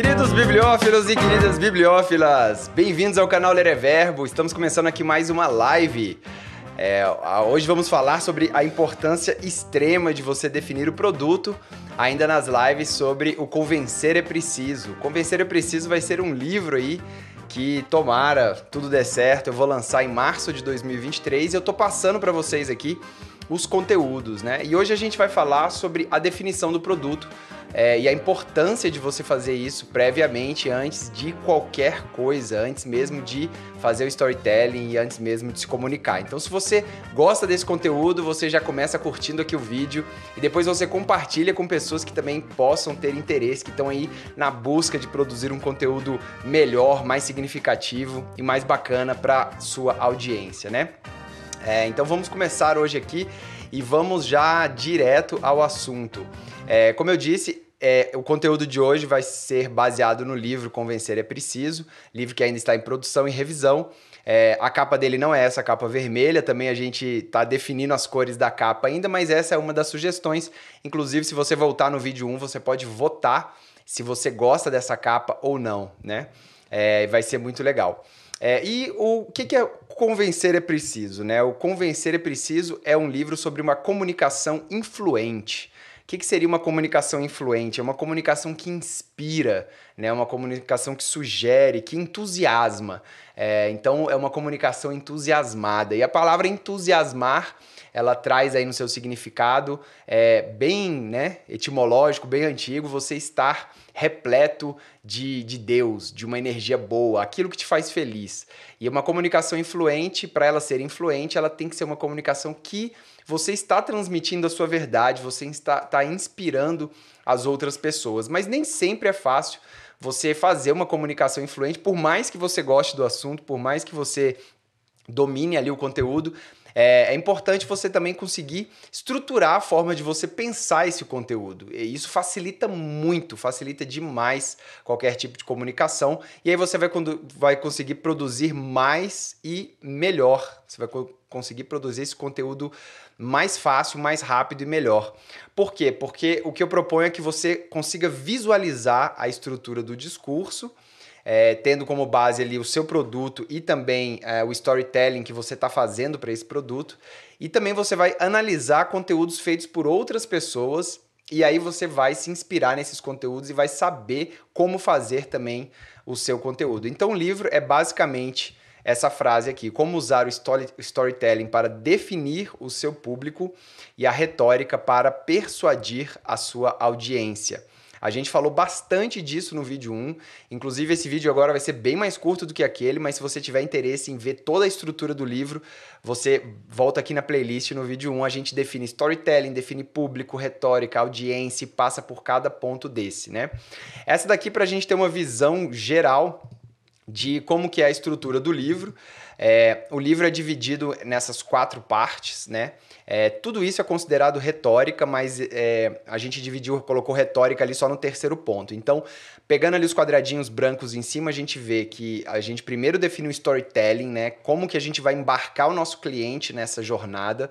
Queridos bibliófilos e queridas bibliófilas, bem-vindos ao canal Ler é Verbo. Estamos começando aqui mais uma live. É, hoje vamos falar sobre a importância extrema de você definir o produto, ainda nas lives sobre o Convencer é Preciso. Convencer é Preciso vai ser um livro aí que tomara tudo der certo, eu vou lançar em março de 2023 e eu tô passando para vocês aqui os conteúdos, né? E hoje a gente vai falar sobre a definição do produto é, e a importância de você fazer isso previamente, antes de qualquer coisa, antes mesmo de fazer o storytelling e antes mesmo de se comunicar. Então, se você gosta desse conteúdo, você já começa curtindo aqui o vídeo e depois você compartilha com pessoas que também possam ter interesse, que estão aí na busca de produzir um conteúdo melhor, mais significativo e mais bacana para sua audiência, né? É, então vamos começar hoje aqui e vamos já direto ao assunto. É, como eu disse, é, o conteúdo de hoje vai ser baseado no livro Convencer é Preciso, livro que ainda está em produção e revisão. É, a capa dele não é essa capa vermelha, também a gente está definindo as cores da capa ainda, mas essa é uma das sugestões. Inclusive, se você voltar no vídeo 1, você pode votar se você gosta dessa capa ou não, né? É, vai ser muito legal. É, e o que, que é Convencer é Preciso? Né? O Convencer é Preciso é um livro sobre uma comunicação influente. O que, que seria uma comunicação influente? É uma comunicação que inspira, né? uma comunicação que sugere, que entusiasma. É, então, é uma comunicação entusiasmada. E a palavra entusiasmar ela traz aí no seu significado é, bem né, etimológico, bem antigo, você estar repleto de, de Deus, de uma energia boa, aquilo que te faz feliz. E uma comunicação influente, para ela ser influente, ela tem que ser uma comunicação que você está transmitindo a sua verdade, você está, está inspirando as outras pessoas. Mas nem sempre é fácil você fazer uma comunicação influente, por mais que você goste do assunto, por mais que você domine ali o conteúdo, é, é, importante você também conseguir estruturar a forma de você pensar esse conteúdo. E isso facilita muito, facilita demais qualquer tipo de comunicação. E aí você vai, vai conseguir produzir mais e melhor. Você vai conseguir produzir esse conteúdo mais fácil, mais rápido e melhor. Por quê? Porque o que eu proponho é que você consiga visualizar a estrutura do discurso é, tendo como base ali o seu produto e também é, o storytelling que você está fazendo para esse produto. E também você vai analisar conteúdos feitos por outras pessoas e aí você vai se inspirar nesses conteúdos e vai saber como fazer também o seu conteúdo. Então o livro é basicamente essa frase aqui: como usar o story, storytelling para definir o seu público e a retórica para persuadir a sua audiência. A gente falou bastante disso no vídeo 1. Inclusive, esse vídeo agora vai ser bem mais curto do que aquele, mas se você tiver interesse em ver toda a estrutura do livro, você volta aqui na playlist no vídeo 1. A gente define storytelling, define público, retórica, audiência e passa por cada ponto desse, né? Essa daqui para a gente ter uma visão geral de como que é a estrutura do livro. É, o livro é dividido nessas quatro partes, né? É, tudo isso é considerado retórica, mas é, a gente dividiu, colocou retórica ali só no terceiro ponto. Então, pegando ali os quadradinhos brancos em cima, a gente vê que a gente primeiro define o storytelling, né? Como que a gente vai embarcar o nosso cliente nessa jornada.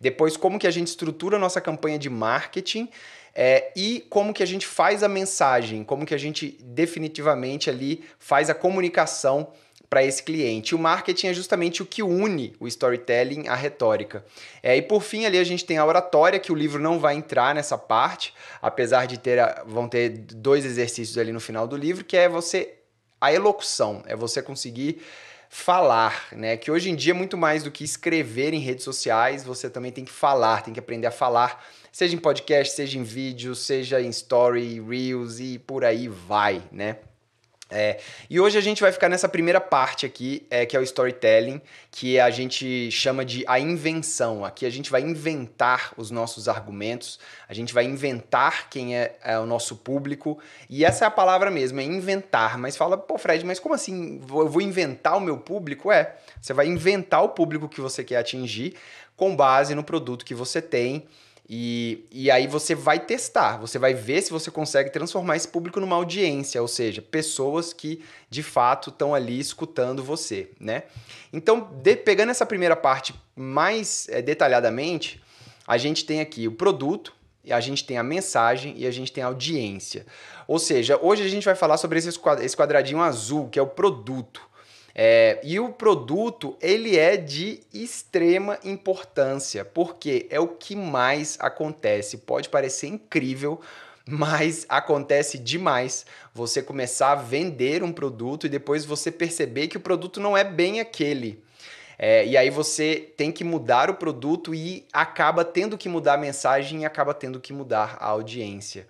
Depois, como que a gente estrutura a nossa campanha de marketing. É, e como que a gente faz a mensagem, como que a gente definitivamente ali faz a comunicação para esse cliente. O marketing é justamente o que une o storytelling à retórica. É, e por fim, ali a gente tem a oratória, que o livro não vai entrar nessa parte, apesar de ter vão ter dois exercícios ali no final do livro, que é você a elocução, é você conseguir falar, né? Que hoje em dia muito mais do que escrever em redes sociais, você também tem que falar, tem que aprender a falar, seja em podcast, seja em vídeo, seja em story, reels e por aí vai, né? É, e hoje a gente vai ficar nessa primeira parte aqui, é, que é o storytelling, que a gente chama de a invenção. Aqui a gente vai inventar os nossos argumentos, a gente vai inventar quem é, é o nosso público, e essa é a palavra mesmo, é inventar. Mas fala, pô, Fred, mas como assim? Eu vou inventar o meu público? É, você vai inventar o público que você quer atingir com base no produto que você tem e, e aí você vai testar, você vai ver se você consegue transformar esse público numa audiência, ou seja, pessoas que de fato estão ali escutando você, né? Então, de, pegando essa primeira parte mais é, detalhadamente, a gente tem aqui o produto, a gente tem a mensagem e a gente tem a audiência. Ou seja, hoje a gente vai falar sobre esse quadradinho azul, que é o produto. É, e o produto, ele é de extrema importância, porque é o que mais acontece. Pode parecer incrível, mas acontece demais você começar a vender um produto e depois você perceber que o produto não é bem aquele. É, e aí você tem que mudar o produto e acaba tendo que mudar a mensagem e acaba tendo que mudar a audiência.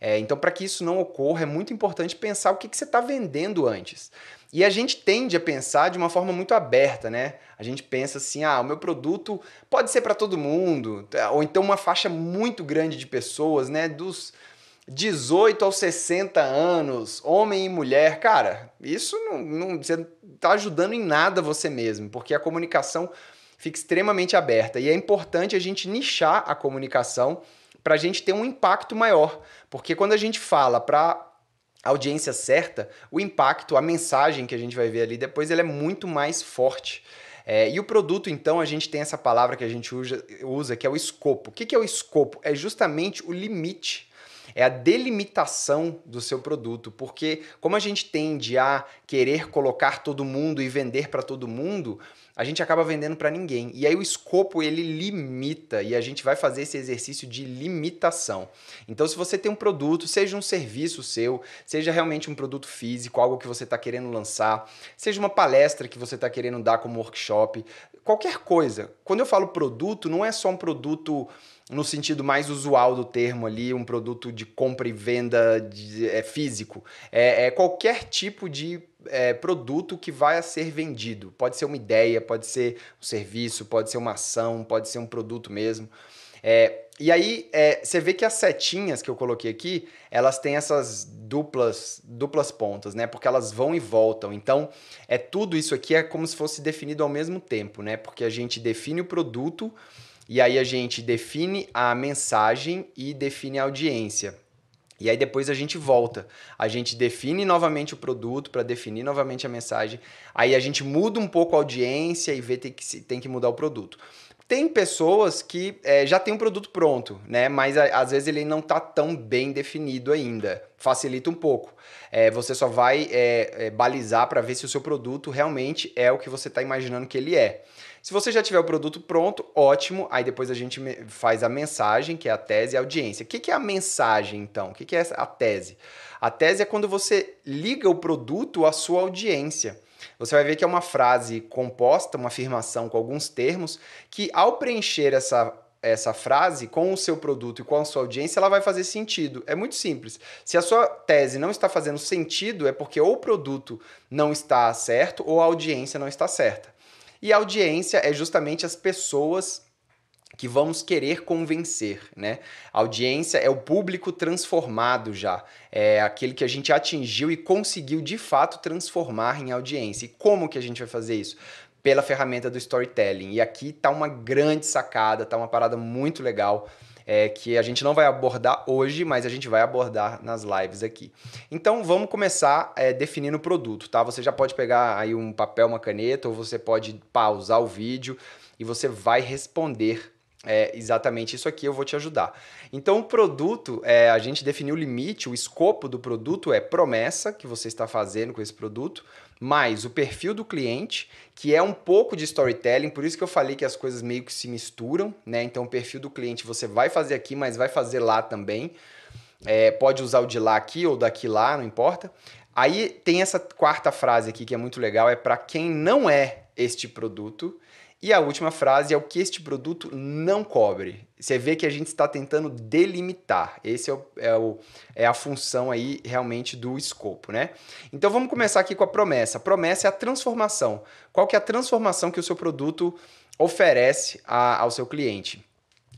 É, então, para que isso não ocorra, é muito importante pensar o que, que você está vendendo antes. E a gente tende a pensar de uma forma muito aberta, né? A gente pensa assim: ah, o meu produto pode ser para todo mundo, ou então uma faixa muito grande de pessoas, né? Dos 18 aos 60 anos, homem e mulher, cara, isso não, não você está ajudando em nada você mesmo, porque a comunicação fica extremamente aberta e é importante a gente nichar a comunicação para a gente ter um impacto maior, porque quando a gente fala para audiência certa, o impacto, a mensagem que a gente vai ver ali depois, ele é muito mais forte. É, e o produto, então, a gente tem essa palavra que a gente usa, usa que é o escopo. O que, que é o escopo? É justamente o limite é a delimitação do seu produto, porque como a gente tende a querer colocar todo mundo e vender para todo mundo, a gente acaba vendendo para ninguém. E aí o escopo ele limita e a gente vai fazer esse exercício de limitação. Então, se você tem um produto, seja um serviço seu, seja realmente um produto físico, algo que você está querendo lançar, seja uma palestra que você está querendo dar como workshop, qualquer coisa. Quando eu falo produto, não é só um produto no sentido mais usual do termo ali, um produto de compra e venda de, é, físico. É, é, qualquer tipo de é, produto que vai a ser vendido. Pode ser uma ideia, pode ser um serviço, pode ser uma ação, pode ser um produto mesmo. É, e aí é, você vê que as setinhas que eu coloquei aqui, elas têm essas duplas, duplas pontas, né? Porque elas vão e voltam. Então, é tudo isso aqui é como se fosse definido ao mesmo tempo, né? Porque a gente define o produto e aí a gente define a mensagem e define a audiência. E aí depois a gente volta. A gente define novamente o produto para definir novamente a mensagem. Aí a gente muda um pouco a audiência e vê que tem que mudar o produto. Tem pessoas que é, já tem um produto pronto, né? Mas a, às vezes ele não está tão bem definido ainda. Facilita um pouco. É, você só vai é, é balizar para ver se o seu produto realmente é o que você está imaginando que ele é. Se você já tiver o produto pronto, ótimo. Aí depois a gente faz a mensagem, que é a tese e a audiência. O que é a mensagem, então? O que é a tese? A tese é quando você liga o produto à sua audiência. Você vai ver que é uma frase composta, uma afirmação com alguns termos, que ao preencher essa essa frase com o seu produto e com a sua audiência, ela vai fazer sentido. É muito simples. Se a sua tese não está fazendo sentido, é porque ou o produto não está certo ou a audiência não está certa. E a audiência é justamente as pessoas que vamos querer convencer, né? A audiência é o público transformado já, é aquele que a gente atingiu e conseguiu de fato transformar em audiência. E como que a gente vai fazer isso? Pela ferramenta do storytelling. E aqui tá uma grande sacada, tá uma parada muito legal é, que a gente não vai abordar hoje, mas a gente vai abordar nas lives aqui. Então vamos começar é, definindo o produto, tá? Você já pode pegar aí um papel, uma caneta, ou você pode pausar o vídeo e você vai responder é exatamente isso aqui, eu vou te ajudar. Então, o produto, é, a gente definiu o limite, o escopo do produto é promessa que você está fazendo com esse produto, mais o perfil do cliente, que é um pouco de storytelling, por isso que eu falei que as coisas meio que se misturam, né? Então, o perfil do cliente você vai fazer aqui, mas vai fazer lá também. É, pode usar o de lá aqui ou daqui lá, não importa. Aí tem essa quarta frase aqui que é muito legal, é para quem não é este produto. E a última frase é o que este produto não cobre. Você vê que a gente está tentando delimitar. Esse é, o, é, o, é a função aí realmente do escopo, né? Então vamos começar aqui com a promessa. A promessa é a transformação. Qual que é a transformação que o seu produto oferece a, ao seu cliente?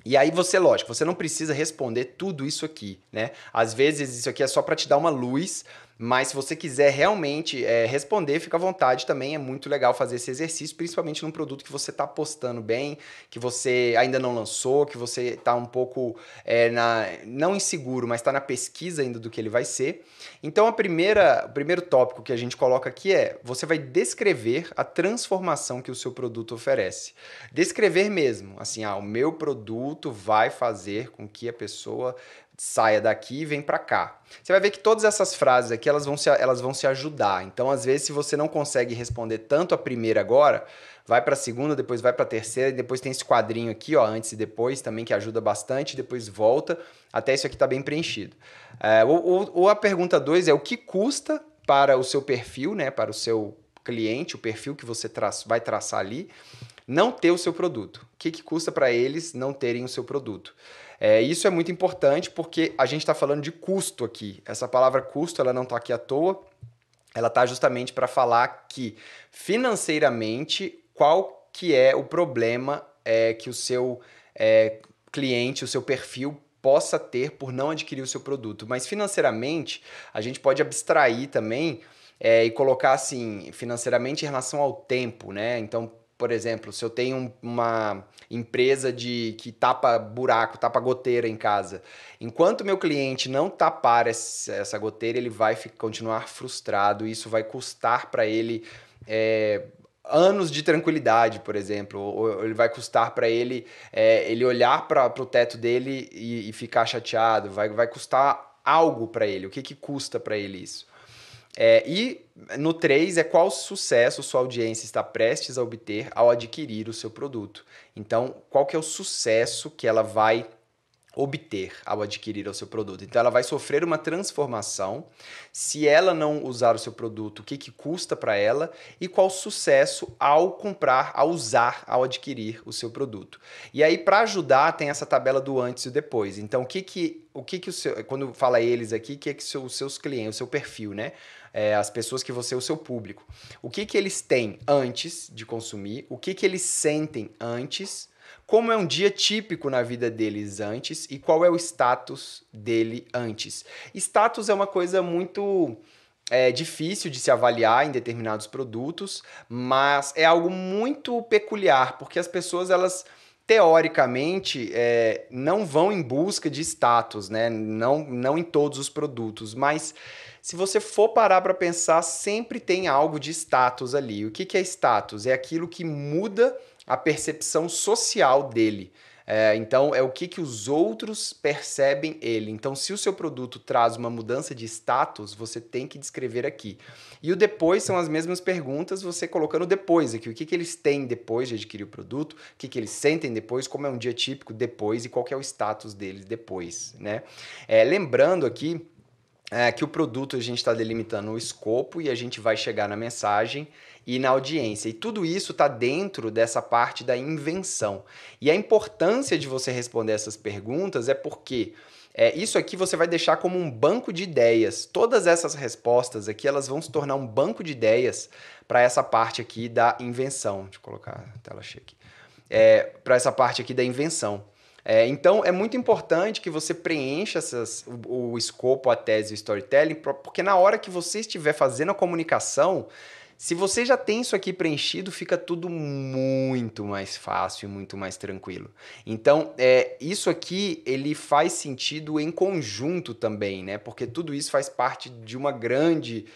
E aí você, lógico, você não precisa responder tudo isso aqui, né? Às vezes isso aqui é só para te dar uma luz Mas se você quiser realmente é, responder, fica à vontade também. É muito legal fazer esse exercício, principalmente num produto que você está apostando bem, que você ainda não lançou, que você está um pouco é, na, não inseguro, mas está na pesquisa ainda do que ele vai ser. Então, a primeira, o primeiro tópico que a gente coloca aqui é: você vai descrever a transformação que o seu produto oferece. Descrever mesmo, assim, ah, o meu produto vai fazer com que a pessoa saia daqui e vem para cá. Você vai ver que todas essas frases aqui elas vão, se, elas vão se ajudar. Então, às vezes, se você não consegue responder tanto a primeira agora, vai para a segunda, depois vai para a terceira, e depois tem esse quadrinho aqui, ó, antes e depois também, que ajuda bastante, depois volta, até isso aqui tá bem preenchido. É, ou, ou, a pergunta 2 é o que custa para o seu perfil, né, para o seu cliente, o perfil que você tra vai traçar ali, não ter o seu produto. O que, que custa para eles não terem o seu produto? É, isso é muito importante porque a gente está falando de custo aqui. Essa palavra custo ela não está aqui à toa. Ela está justamente para falar que financeiramente qual que é o problema é, que o seu é, cliente, o seu perfil possa ter por não adquirir o seu produto. Mas financeiramente, a gente pode abstrair também é, e colocar assim, financeiramente em relação ao tempo, né? Então, por exemplo, se eu tenho uma empresa de que tapa buraco, tapa goteira em casa, enquanto meu cliente não tapar essa goteira, ele vai continuar frustrado. Isso vai custar para ele é, anos de tranquilidade, por exemplo, ou ele vai custar para ele é, ele olhar para o teto dele e, e, ficar chateado, vai, vai custar algo para ele. O que, que custa para ele isso? É, e no 3 é qual sucesso sua audiência está prestes a obter ao adquirir o seu produto. Então, qual que é o sucesso que ela vai obter ao adquirir o seu produto. Então ela vai sofrer uma transformação. Se ela não usar o seu produto, o que, que custa para ela e qual sucesso ao comprar, ao usar, ao adquirir o seu produto. E aí para ajudar tem essa tabela do antes e o depois. Então o que que o que que o seu, quando fala eles aqui, que é que os seus clientes, o seu perfil, né? É, as pessoas que você, o seu público. O que que eles têm antes de consumir? O que que eles sentem antes? Como é um dia típico na vida deles antes e qual é o status dele antes. Status é uma coisa muito é, difícil de se avaliar em determinados produtos, mas é algo muito peculiar, porque as pessoas elas teoricamente é, não vão em busca de status, né? Não, não em todos os produtos, mas se você for parar para pensar, sempre tem algo de status ali. O que, que é status? É aquilo que muda a percepção social dele. É, então, é o que, que os outros percebem ele. Então, se o seu produto traz uma mudança de status, você tem que descrever aqui. E o depois são as mesmas perguntas, você colocando depois aqui. O que, que eles têm depois de adquirir o produto, o que, que eles sentem depois, como é um dia típico depois e qual é o status deles depois. Né? É, lembrando aqui é, que o produto a gente está delimitando o escopo e a gente vai chegar na mensagem e na audiência. E tudo isso está dentro dessa parte da invenção. E a importância de você responder essas perguntas é porque é, isso aqui você vai deixar como um banco de ideias. Todas essas respostas aqui elas vão se tornar um banco de ideias para essa parte aqui da invenção. Deixa eu colocar a tela cheia aqui. É, para essa parte aqui da invenção. É, então é muito importante que você preencha essas, o, o escopo, a tese o storytelling, porque na hora que você estiver fazendo a comunicação, se você já tem isso aqui preenchido, fica tudo muito mais fácil e muito mais tranquilo. Então, é, isso aqui ele faz sentido em conjunto também, né? Porque tudo isso faz parte de uma grande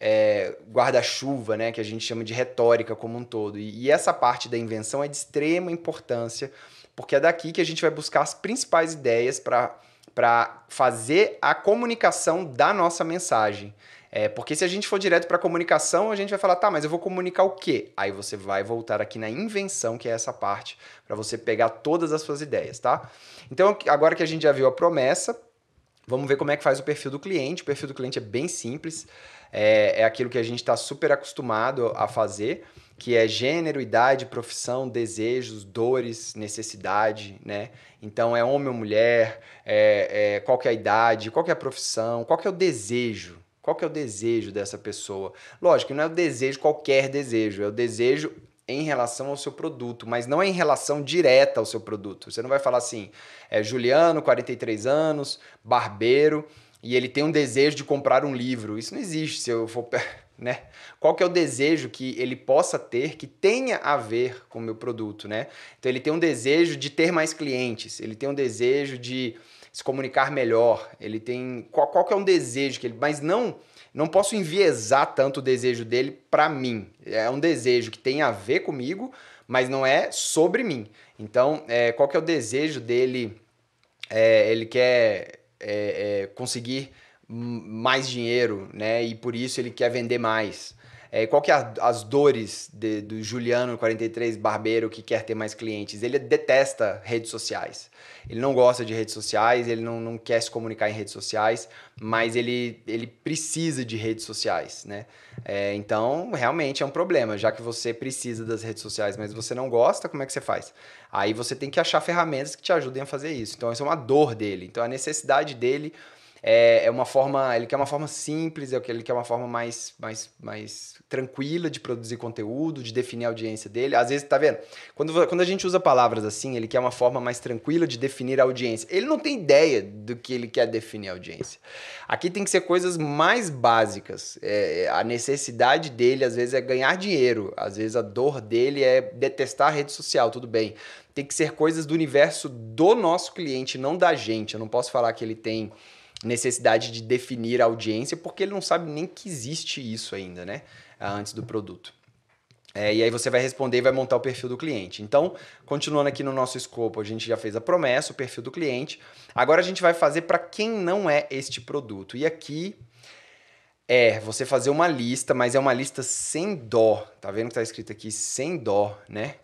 é, guarda-chuva, né? Que a gente chama de retórica como um todo. E, e essa parte da invenção é de extrema importância, porque é daqui que a gente vai buscar as principais ideias para fazer a comunicação da nossa mensagem. É, porque se a gente for direto para comunicação, a gente vai falar, tá, mas eu vou comunicar o quê? Aí você vai voltar aqui na invenção, que é essa parte, para você pegar todas as suas ideias, tá? Então, agora que a gente já viu a promessa, vamos ver como é que faz o perfil do cliente. O perfil do cliente é bem simples, é, é aquilo que a gente está super acostumado a fazer, que é gênero, idade, profissão, desejos, dores, necessidade, né? Então, é homem ou mulher, é, é, qual que é a idade, qual que é a profissão, qual que é o desejo, qual que é o desejo dessa pessoa? Lógico, não é o desejo qualquer desejo, é o desejo em relação ao seu produto, mas não é em relação direta ao seu produto. Você não vai falar assim, é Juliano, 43 anos, barbeiro, e ele tem um desejo de comprar um livro. Isso não existe se eu for. Né? Qual que é o desejo que ele possa ter que tenha a ver com o meu produto, né? Então ele tem um desejo de ter mais clientes, ele tem um desejo de se comunicar melhor, ele tem qual, qual que é um desejo que ele, mas não não posso enviesar tanto o desejo dele para mim. É um desejo que tem a ver comigo, mas não é sobre mim. Então, é, qual que é o desejo dele? É, ele quer é, é conseguir mais dinheiro, né? E por isso ele quer vender mais. É, qual que é a, as dores de, do Juliano 43 barbeiro que quer ter mais clientes? Ele detesta redes sociais. Ele não gosta de redes sociais, ele não, não quer se comunicar em redes sociais, mas ele, ele precisa de redes sociais, né? É, então, realmente é um problema, já que você precisa das redes sociais, mas você não gosta, como é que você faz? Aí você tem que achar ferramentas que te ajudem a fazer isso. Então, essa é uma dor dele. Então, a necessidade dele é, é uma forma, ele quer uma forma simples, é ele quer uma forma mais, mais, mais tranquila de produzir conteúdo, de definir a audiência dele. Às vezes, tá vendo? Quando, quando a gente usa palavras assim, ele quer uma forma mais tranquila de definir a audiência. Ele não tem ideia do que ele quer definir a audiência. Aqui tem que ser coisas mais básicas. É, a necessidade dele, às vezes, é ganhar dinheiro. Às vezes, a dor dele é detestar a rede social, tudo bem. Tem que ser coisas do universo do nosso cliente, não da gente. Eu não posso falar que ele tem necessidade de definir a audiência, porque ele não sabe nem que existe isso ainda, né? Antes do produto. É, e aí você vai responder e vai montar o perfil do cliente. Então, continuando aqui no nosso escopo, a gente já fez a promessa, o perfil do cliente. Agora a gente vai fazer para quem não é este produto. E aqui é você fazer uma lista, mas é uma lista sem dó. Tá vendo que tá escrito aqui sem dó, né?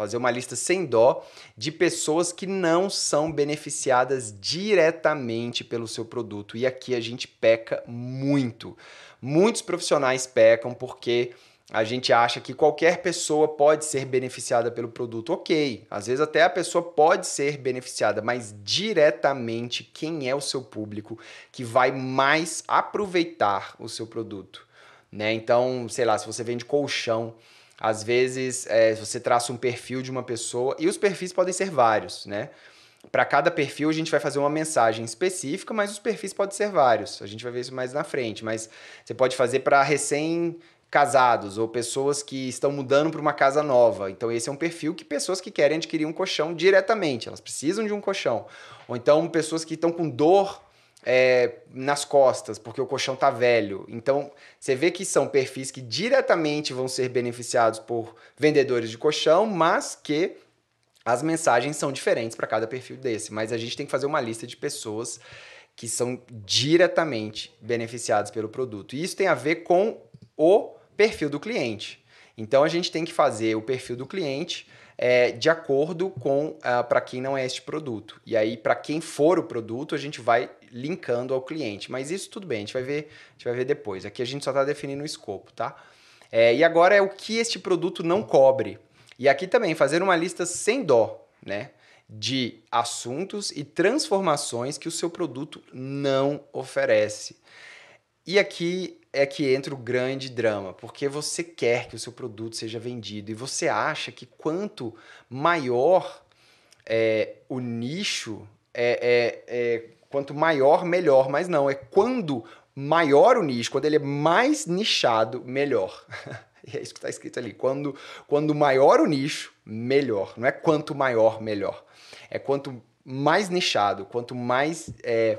Fazer uma lista sem dó de pessoas que não são beneficiadas diretamente pelo seu produto. E aqui a gente peca muito. Muitos profissionais pecam porque a gente acha que qualquer pessoa pode ser beneficiada pelo produto. Ok, às vezes até a pessoa pode ser beneficiada, mas diretamente quem é o seu público que vai mais aproveitar o seu produto? Né? Então, sei lá, se você vende colchão, às vezes, é, você traça um perfil de uma pessoa, e os perfis podem ser vários, né? Para cada perfil, a gente vai fazer uma mensagem específica, mas os perfis podem ser vários. A gente vai ver isso mais na frente. Mas você pode fazer para recém-casados ou pessoas que estão mudando para uma casa nova. Então, esse é um perfil que pessoas que querem adquirir um colchão diretamente, elas precisam de um colchão. Ou então, pessoas que estão com dor é, nas costas, porque o colchão tá velho. Então, você vê que são perfis que diretamente vão ser beneficiados por vendedores de colchão, mas que as mensagens são diferentes para cada perfil desse. Mas a gente tem que fazer uma lista de pessoas que são diretamente beneficiadas pelo produto. E isso tem a ver com o perfil do cliente. Então, a gente tem que fazer o perfil do cliente é, de acordo com uh, ah, para quem não é este produto. E aí, para quem for o produto, a gente vai linkando ao cliente. Mas isso tudo bem, a gente vai ver, a gente vai ver depois. Aqui a gente só está definindo o escopo, tá? É, e agora é o que este produto não cobre. E aqui também fazer uma lista sem dó, né? De assuntos e transformações que o seu produto não oferece. E aqui é que entra o grande drama, porque você quer que o seu produto seja vendido e você acha que quanto maior é, o nicho, é, é, é, quanto maior, melhor. Mas não, é quando maior o nicho, quando ele é mais nichado, melhor. e é isso que está escrito ali. Quando, quando maior o nicho, melhor. Não é quanto maior, melhor. É quanto mais nichado, quanto mais. É,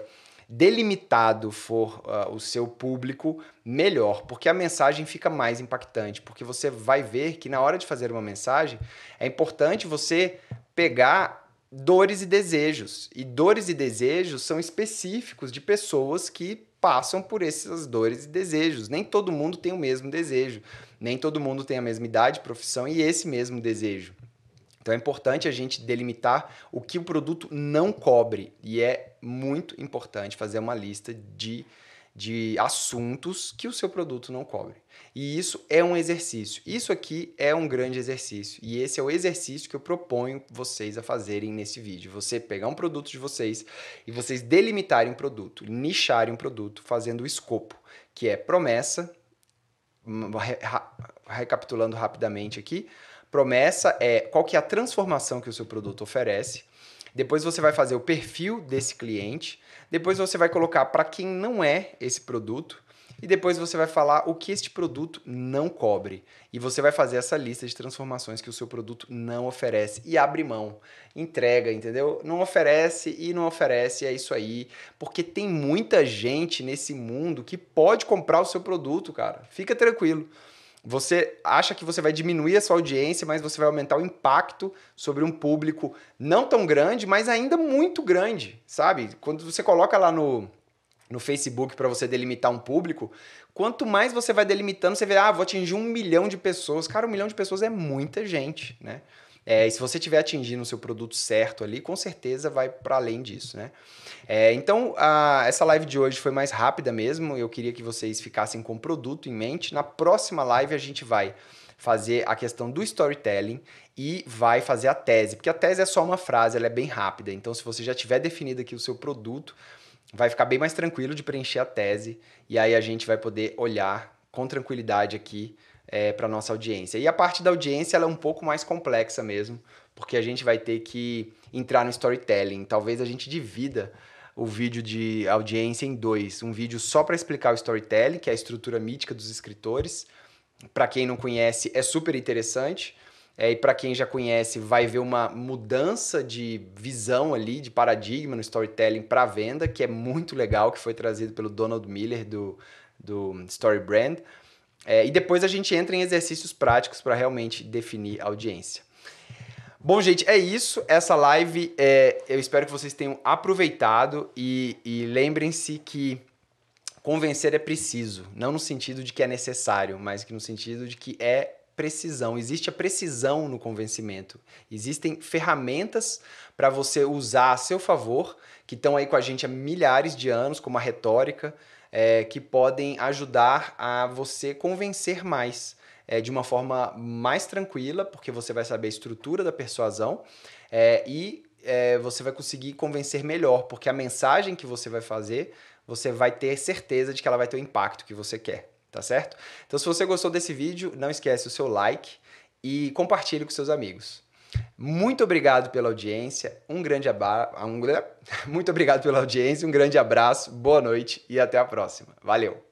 delimitado for uh, o seu público, melhor, porque a mensagem fica mais impactante, porque você vai ver que na hora de fazer uma mensagem é importante você pegar dores e desejos. E dores e desejos são específicos de pessoas que passam por essas dores e desejos. Nem todo mundo tem o mesmo desejo, nem todo mundo tem a mesma idade, profissão e esse mesmo desejo. Então é importante a gente delimitar o que o produto não cobre. E é muito importante fazer uma lista de, de assuntos que o seu produto não cobre. E isso é um exercício. Isso aqui é um grande exercício. E esse é o exercício que eu proponho vocês a fazerem nesse vídeo. Você pegar um produto de vocês e vocês delimitarem um produto, nicharem um produto, fazendo o escopo, que é promessa. Recapitulando rapidamente aqui, Promessa é qual que é a transformação que o seu produto oferece. Depois você vai fazer o perfil desse cliente. Depois você vai colocar para quem não é esse produto. E depois você vai falar o que este produto não cobre. E você vai fazer essa lista de transformações que o seu produto não oferece e abre mão, entrega, entendeu? Não oferece e não oferece, é isso aí. Porque tem muita gente nesse mundo que pode comprar o seu produto, cara. Fica tranquilo. Você acha que você vai diminuir a sua audiência, mas você vai aumentar o impacto sobre um público não tão grande, mas ainda muito grande, sabe? Quando você coloca lá no, no Facebook para você delimitar um público, quanto mais você vai delimitando, você vê, ah, vou atingir um milhão de pessoas. Cara, um milhão de pessoas é muita gente, né? É, e se você estiver atingindo o seu produto certo ali, com certeza vai para além disso, né? É, então, a, essa live de hoje foi mais rápida mesmo. Eu queria que vocês ficassem com o produto em mente. Na próxima live a gente vai fazer a questão do storytelling e vai fazer a tese, porque a tese é só uma frase, ela é bem rápida. Então, se você já tiver definido aqui o seu produto, vai ficar bem mais tranquilo de preencher a tese e aí a gente vai poder olhar com tranquilidade aqui é, para nossa audiência. E a parte da audiência ela é um pouco mais complexa mesmo, porque a gente vai ter que entrar no storytelling. Talvez a gente divida o vídeo de audiência em dois. Um vídeo só para explicar o storytelling, que é a estrutura mítica dos escritores. Para quem não conhece, é super interessante. É, e para quem já conhece, vai ver uma mudança de visão ali, de paradigma no storytelling para venda, que é muito legal, que foi trazido pelo Donald Miller do, do Story Brand. É, e depois a gente entra em exercícios práticos para realmente definir a audiência. Bom, gente, é isso. Essa live, é, eu espero que vocês tenham aproveitado e, e lembrem-se que convencer é preciso, não no sentido de que é necessário, mas que no sentido de que é precisão. Existe a precisão no convencimento. Existem ferramentas para você usar a seu favor, que estão aí com a gente há milhares de anos, como a retórica, é, que podem ajudar a você convencer mais é, de uma forma mais tranquila, porque você vai saber a estrutura da persuasão é, e é, você vai conseguir convencer melhor, porque a mensagem que você vai fazer, você vai ter certeza de que ela vai ter o impacto que você quer, tá certo? Então, se você gostou desse vídeo, não esquece o seu like e compartilhe com seus amigos. Muito obrigado pela audiência, um grande abraço, um... muito obrigado pela audiência, um grande abraço, boa noite e até a próxima. Valeu!